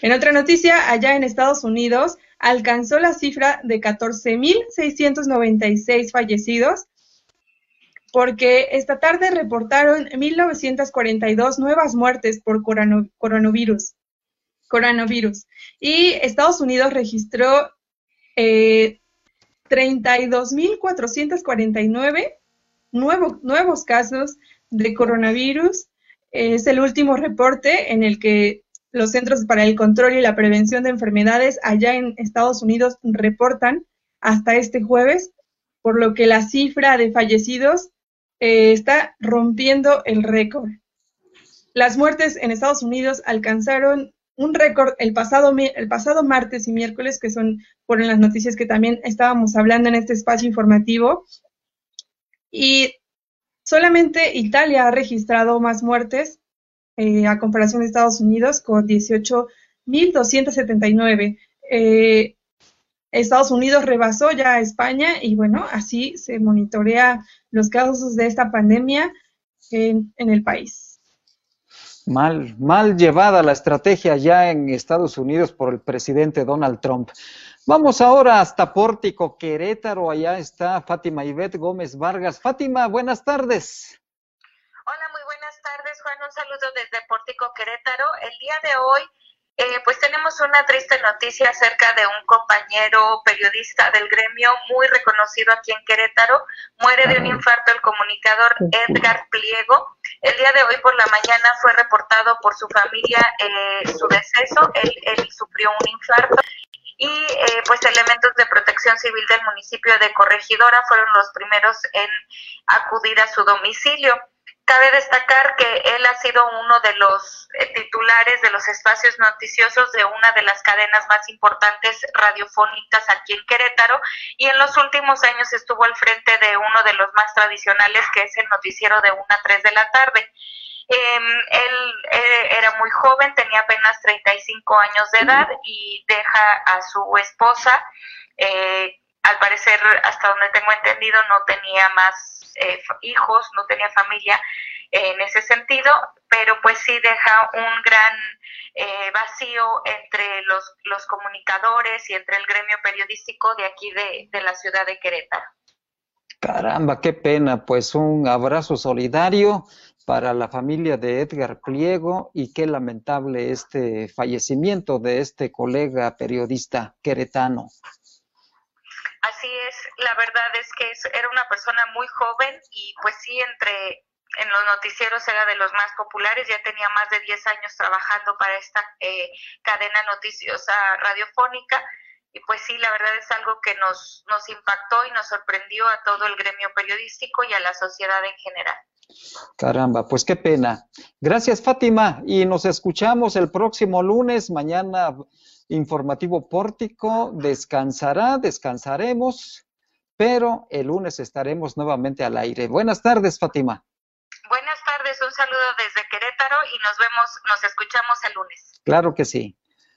H: En otra noticia, allá en Estados Unidos alcanzó la cifra de 14.696 fallecidos porque esta tarde reportaron 1.942 nuevas muertes por coronavirus. coronavirus. Y Estados Unidos registró eh, 32.449 nuevos casos de coronavirus. Es el último reporte en el que los Centros para el Control y la Prevención de Enfermedades allá en Estados Unidos reportan hasta este jueves, por lo que la cifra de fallecidos eh, está rompiendo el récord. Las muertes en Estados Unidos alcanzaron un récord el pasado, el pasado martes y miércoles, que son por las noticias que también estábamos hablando en este espacio informativo. Y solamente Italia ha registrado más muertes eh, a comparación de Estados Unidos con 18.279. Eh, Estados Unidos rebasó ya a España y bueno, así se monitorea los casos de esta pandemia en, el país.
B: Mal, mal llevada la estrategia ya en Estados Unidos por el presidente Donald Trump. Vamos ahora hasta Pórtico, Querétaro. Allá está Fátima Ivette Gómez Vargas. Fátima, buenas tardes.
K: Hola, muy buenas tardes, Juan. Un saludo desde Pórtico, Querétaro. El día de hoy eh, pues tenemos una triste noticia acerca de un compañero periodista del gremio muy reconocido aquí en Querétaro. Muere de un infarto el comunicador Edgar Pliego. El día de hoy por la mañana fue reportado por su familia eh, su deceso. Él, él, sufrió un infarto y eh, pues elementos de protección civil del municipio de Corregidora fueron los primeros en acudir a su domicilio.
L: Cabe destacar que él ha sido uno de los eh, titulares de los espacios noticiosos de una de las cadenas más importantes radiofónicas aquí en Querétaro y en los últimos años estuvo al frente de uno de los más tradicionales que es el noticiero de 1 a 3 de la tarde. Em, él eh, era muy joven, tenía apenas 35 años de edad y deja a su esposa. Eh, al parecer, hasta donde tengo entendido, no tenía más eh, hijos, no tenía familia en ese sentido, pero pues sí deja un gran vacío entre los, los comunicadores y entre el gremio periodístico de aquí de, de la ciudad de Querétaro.
B: Caramba, qué pena. Pues un abrazo solidario para la familia de Edgar Pliego y qué lamentable este fallecimiento de este colega periodista queretano.
L: Así es, la verdad es que era una persona muy joven y pues sí, entre en los noticieros era de los más populares, ya tenía más de 10 años trabajando para esta eh, cadena noticiosa radiofónica y pues sí, la verdad es algo que nos, nos impactó y nos sorprendió a todo el gremio periodístico y a la sociedad en general.
B: Caramba, pues qué pena. Gracias, Fátima, y nos escuchamos el próximo lunes. Mañana, informativo pórtico, descansará, descansaremos, pero el lunes estaremos nuevamente al aire. Buenas tardes, Fátima.
L: Buenas tardes, un saludo desde Querétaro y nos vemos, nos escuchamos el lunes.
B: Claro que sí.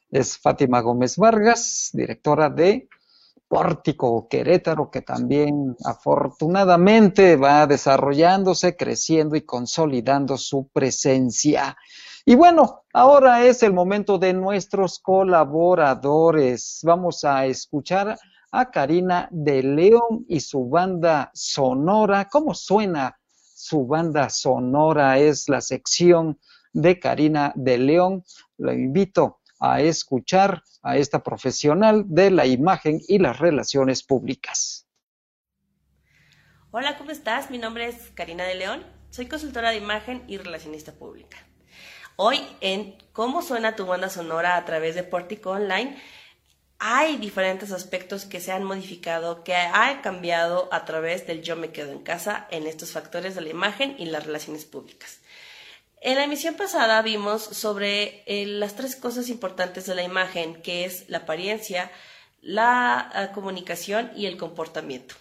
B: Es Fátima Gómez Vargas, directora de Pórtico Querétaro, que también afortunadamente va desarrollándose, creciendo y consolidando su presencia. Y bueno, ahora es el momento de nuestros colaboradores. Vamos a escuchar a Karina de León y su banda sonora. ¿Cómo suena su banda sonora? Es la sección de Karina de León. Lo invito a escuchar a esta profesional de la imagen y las relaciones públicas.
M: Hola, ¿cómo estás? Mi nombre es Karina de León, soy consultora de imagen y relacionista pública. Hoy en Cómo suena tu banda sonora a través de Pórtico Online, hay diferentes aspectos que se han modificado, que han cambiado a través del yo me quedo en casa en estos factores de la imagen y las relaciones públicas. En la emisión pasada vimos sobre eh, las tres cosas importantes de la imagen, que es la apariencia, la eh, comunicación y el comportamiento.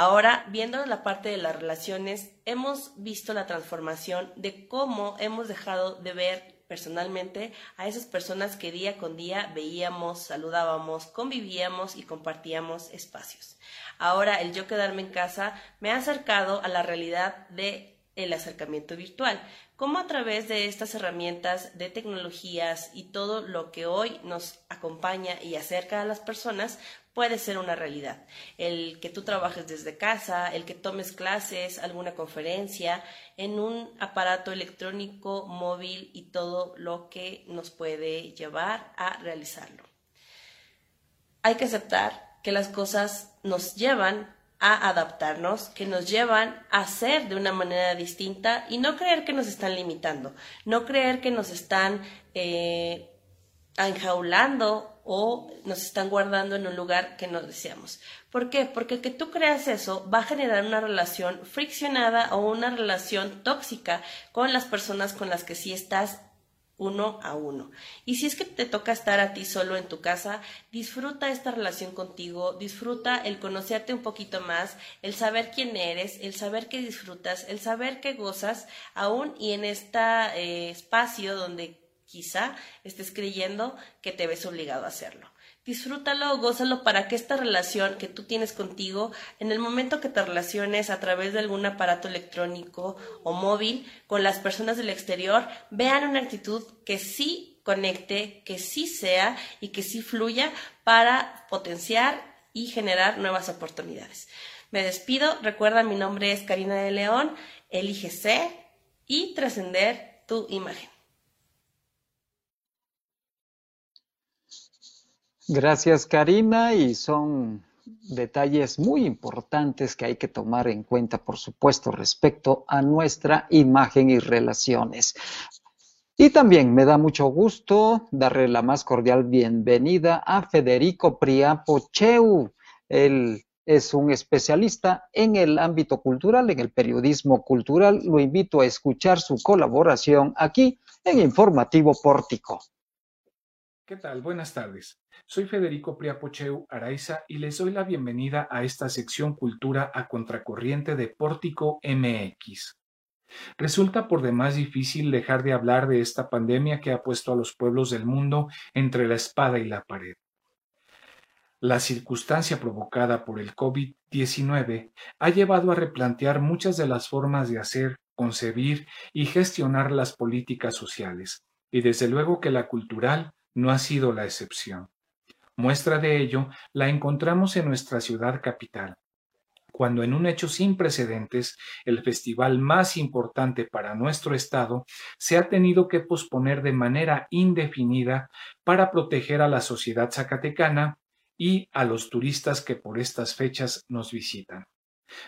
M: Ahora, viendo la parte de las relaciones, hemos visto la transformación de cómo hemos dejado de ver personalmente a esas personas que día con día veíamos, saludábamos, convivíamos y compartíamos espacios. Ahora el yo quedarme en casa me ha acercado a la realidad de el acercamiento virtual, cómo a través de estas herramientas de tecnologías y todo lo que hoy nos acompaña y acerca a las personas puede ser una realidad. El que tú trabajes desde casa, el que tomes clases, alguna conferencia, en un aparato electrónico, móvil y todo lo que nos puede llevar a realizarlo. Hay que aceptar que las cosas nos llevan a adaptarnos, que nos llevan a ser de una manera distinta y no creer que nos están limitando, no creer que nos están eh, enjaulando o nos están guardando en un lugar que no deseamos. ¿Por qué? Porque que tú creas eso va a generar una relación friccionada o una relación tóxica con las personas con las que sí estás uno a uno. Y si es que te toca estar a ti solo en tu casa, disfruta esta relación contigo, disfruta el conocerte un poquito más, el saber quién eres, el saber que disfrutas, el saber que gozas, aún y en este espacio donde quizá estés creyendo que te ves obligado a hacerlo disfrútalo, gózalo para que esta relación que tú tienes contigo, en el momento que te relaciones a través de algún aparato electrónico o móvil con las personas del exterior, vean una actitud que sí conecte, que sí sea y que sí fluya para potenciar y generar nuevas oportunidades. Me despido, recuerda mi nombre es Karina de León, elige ser y trascender tu imagen.
B: Gracias, Karina, y son detalles muy importantes que hay que tomar en cuenta, por supuesto, respecto a nuestra imagen y relaciones. Y también me da mucho gusto darle la más cordial bienvenida a Federico Priapo Cheu. Él es un especialista en el ámbito cultural, en el periodismo cultural. Lo invito a escuchar su colaboración aquí en Informativo Pórtico.
N: ¿Qué tal? Buenas tardes. Soy Federico Priapocheu Araiza y les doy la bienvenida a esta sección Cultura a Contracorriente de Pórtico MX. Resulta por demás difícil dejar de hablar de esta pandemia que ha puesto a los pueblos del mundo entre la espada y la pared. La circunstancia provocada por el COVID-19 ha llevado a replantear muchas de las formas de hacer, concebir y gestionar las políticas sociales, y desde luego que la cultural no ha sido la excepción. Muestra de ello la encontramos en nuestra ciudad capital, cuando en un hecho sin precedentes, el festival más importante para nuestro estado se ha tenido que posponer de manera indefinida para proteger a la sociedad zacatecana y a los turistas que por estas fechas nos visitan.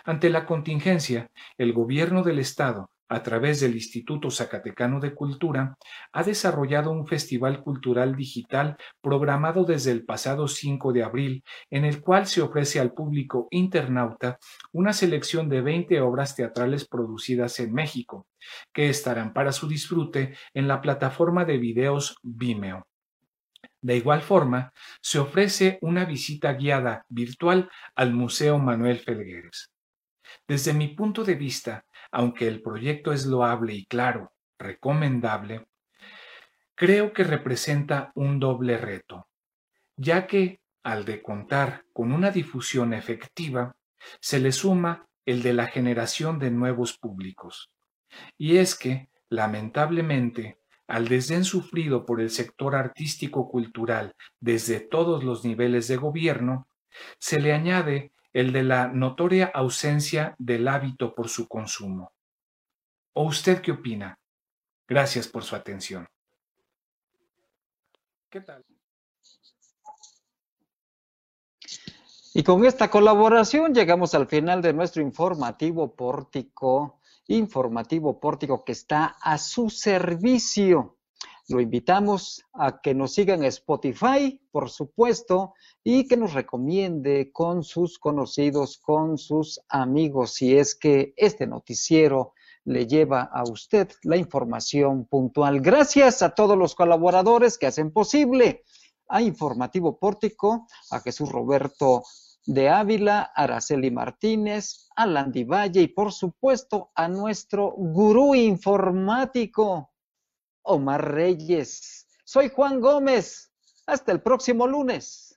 N: Ante la contingencia, el gobierno del estado, a través del Instituto Zacatecano de Cultura, ha desarrollado un festival cultural digital programado desde el pasado 5 de abril, en el cual se ofrece al público internauta una selección de 20 obras teatrales producidas en México, que estarán para su disfrute en la plataforma de videos Vimeo. De igual forma, se ofrece una visita guiada virtual al Museo Manuel Felgueres. Desde mi punto de vista, aunque el proyecto es loable y claro, recomendable, creo que representa un doble reto, ya que, al de contar con una difusión efectiva, se le suma el de la generación de nuevos públicos. Y es que, lamentablemente, al desdén sufrido por el sector artístico-cultural desde todos los niveles de gobierno, se le añade el de la notoria ausencia del hábito por su consumo. ¿O usted qué opina? Gracias por su atención.
B: ¿Qué tal? Y con esta colaboración llegamos al final de nuestro informativo pórtico informativo pórtico que está a su servicio. Lo invitamos a que nos sigan en Spotify, por supuesto, y que nos recomiende con sus conocidos, con sus amigos, si es que este noticiero le lleva a usted la información puntual. Gracias a todos los colaboradores que hacen posible a Informativo Pórtico, a Jesús Roberto de Ávila, Araceli Martínez, a Landy Valle y por supuesto a nuestro gurú informático, Omar Reyes. Soy Juan Gómez. Hasta el próximo lunes.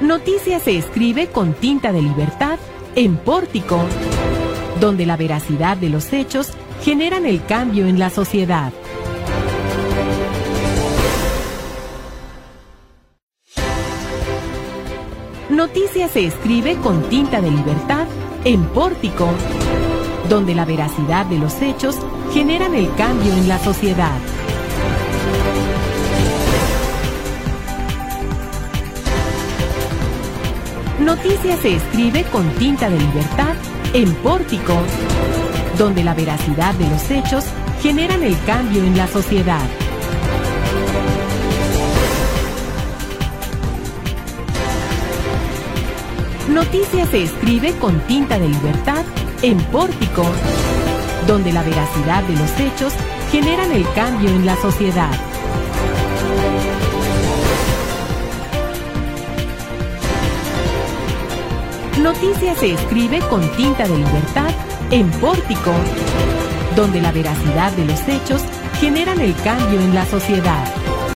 A: Noticias se escribe con tinta de libertad en Pórtico, donde la veracidad de los hechos generan el cambio en la sociedad. Noticias se escribe con tinta de libertad en Pórtico, donde la veracidad de los hechos generan el cambio en la sociedad. Noticias se escribe con tinta de libertad en Pórtico, donde la veracidad de los hechos generan el cambio en la sociedad. Noticias se escribe con tinta de libertad en Pórtico, donde la veracidad de los hechos generan el cambio en la sociedad. Noticias se escribe con tinta de libertad en Pórtico, donde la veracidad de los hechos generan el cambio en la sociedad.